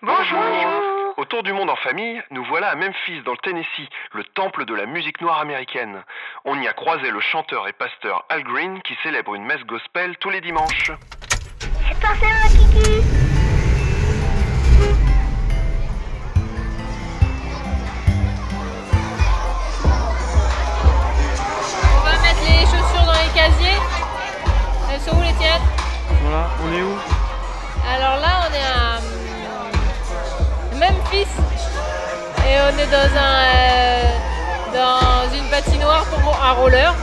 Bonjour. Autour du monde en famille, nous voilà à Memphis, dans le Tennessee, le temple de la musique noire américaine. On y a croisé le chanteur et pasteur Al Green qui célèbre une messe gospel tous les dimanches. C'est parti, mon kiki On va mettre les chaussures dans les casiers. Elles sont où les tiennes Voilà, on est où? Alors là, à Et on est dans un euh, dans une patinoire pour un roller.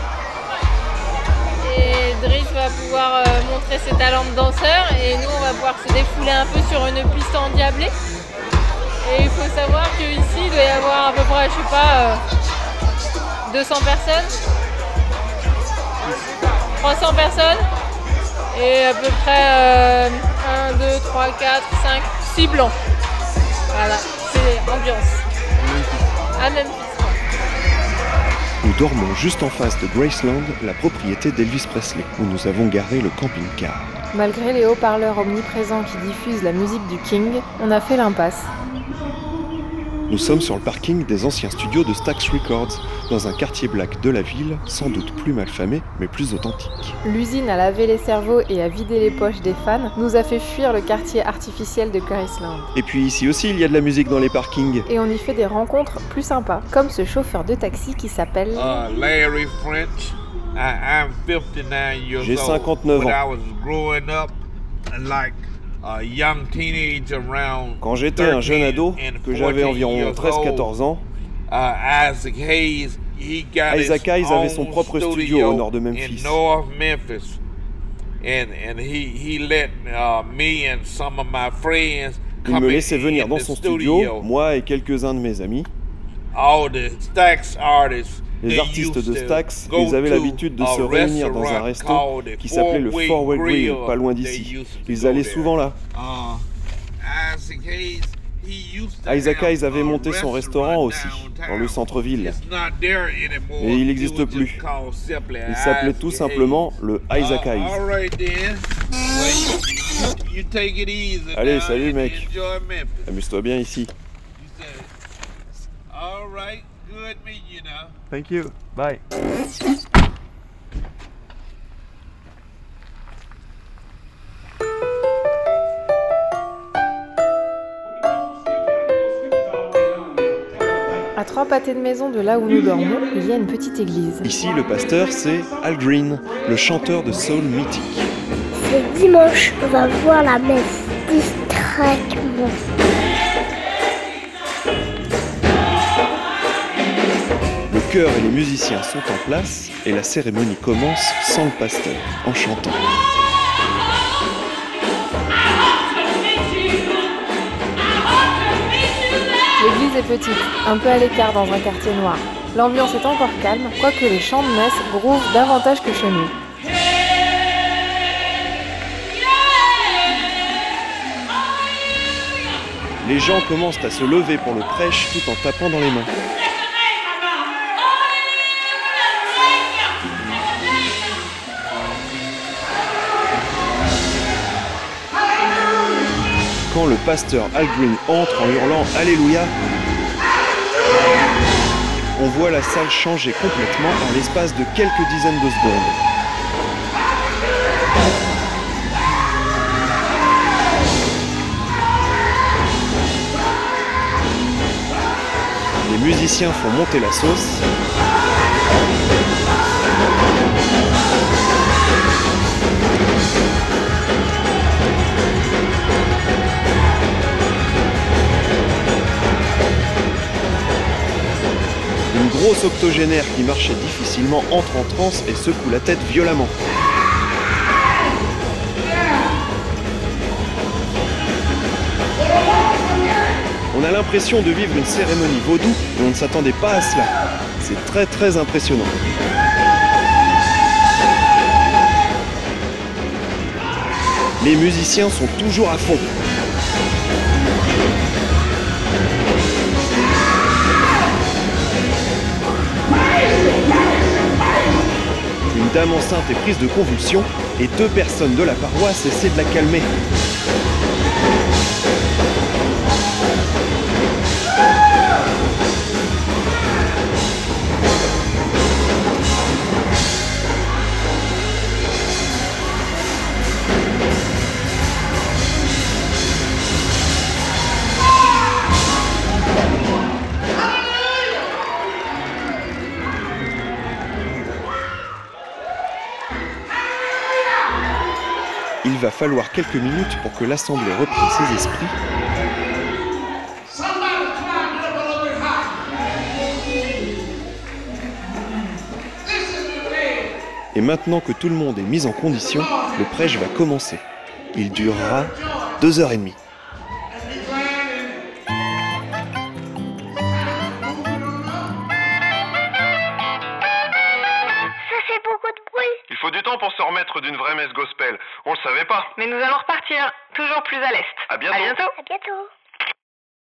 Et Driss va pouvoir euh, montrer ses talents de danseur et nous on va pouvoir se défouler un peu sur une piste endiablée. Et il faut savoir qu'ici il doit y avoir à peu près, je sais pas, euh, 200 personnes. 300 personnes. Et à peu près 1, 2, 3, 4, 5, 6 blancs. Voilà, c'est ambiance. À Memphis. Nous dormons juste en face de Graceland, la propriété d'Elvis Presley, où nous avons garé le camping-car. Malgré les haut-parleurs omniprésents qui diffusent la musique du King, on a fait l'impasse. Nous sommes sur le parking des anciens studios de Stax Records, dans un quartier black de la ville, sans doute plus mal famé, mais plus authentique. L'usine à laver les cerveaux et à vider les poches des fans nous a fait fuir le quartier artificiel de Graceland. Et puis ici aussi, il y a de la musique dans les parkings. Et on y fait des rencontres plus sympas, comme ce chauffeur de taxi qui s'appelle... Uh, Larry French. I, I'm 59 years J'ai old. 59 When ans. Quand j'étais un jeune 13 ado, que j'avais 14 environ years 13-14 ans, uh, Isaac Hayes, he got Isaac his Hayes avait son own propre studio au nord de Memphis. In North Memphis. And, and he, he let me and some of my friends il me laissait venir dans the son studio, moi et quelques-uns de mes amis. Les artistes de Stax, ils avaient l'habitude de se réunir dans un restaurant resto qui s'appelait le Four Way Grill, pas loin d'ici. Ils allaient souvent là. Uh, Isaac Hayes, avait monté son restaurant aussi, dans le centre-ville. Et il n'existe plus. Il s'appelait tout simplement le Isaac Uh, Hayes. Allez, salut, mec. Amuse-toi bien ici. Good meeting you now. Thank you. Bye. À trois pâtés de maison de là où nous dormons, il y a une petite église. Ici, le pasteur, c'est Al Green, le chanteur de soul mythique. C'est dimanche, on va voir la messe. Distraitement. Chœur et les musiciens sont en place et la cérémonie commence sans le pasteur, en chantant. L'église est petite, un peu à l'écart dans un quartier noir. L'ambiance est encore calme, quoique les chants de messe grouvent davantage que chez nous. Les gens commencent à se lever pour le prêche tout en tapant dans les mains. Le pasteur Al Green entre en hurlant Alléluia, on voit la salle changer complètement en l'espace de quelques dizaines de secondes. Les musiciens font monter la sauce. Grosse octogénaire qui marchait difficilement entre en transe et secoue la tête violemment. On a l'impression de vivre une cérémonie vaudou, mais on ne s'attendait pas à cela. C'est très très impressionnant. Les musiciens sont toujours à fond. Dame enceinte est prise de convulsions et deux personnes de la paroisse essaient de la calmer. Il va falloir quelques minutes pour que l'assemblée reprenne ses esprits. Et maintenant que tout le monde est mis en condition, le prêche va commencer. Il durera deux heures et demie. Temps pour se remettre d'une vraie messe gospel. On le savait pas. Mais nous allons repartir, toujours plus à l'est. À bientôt. À bientôt. À bientôt.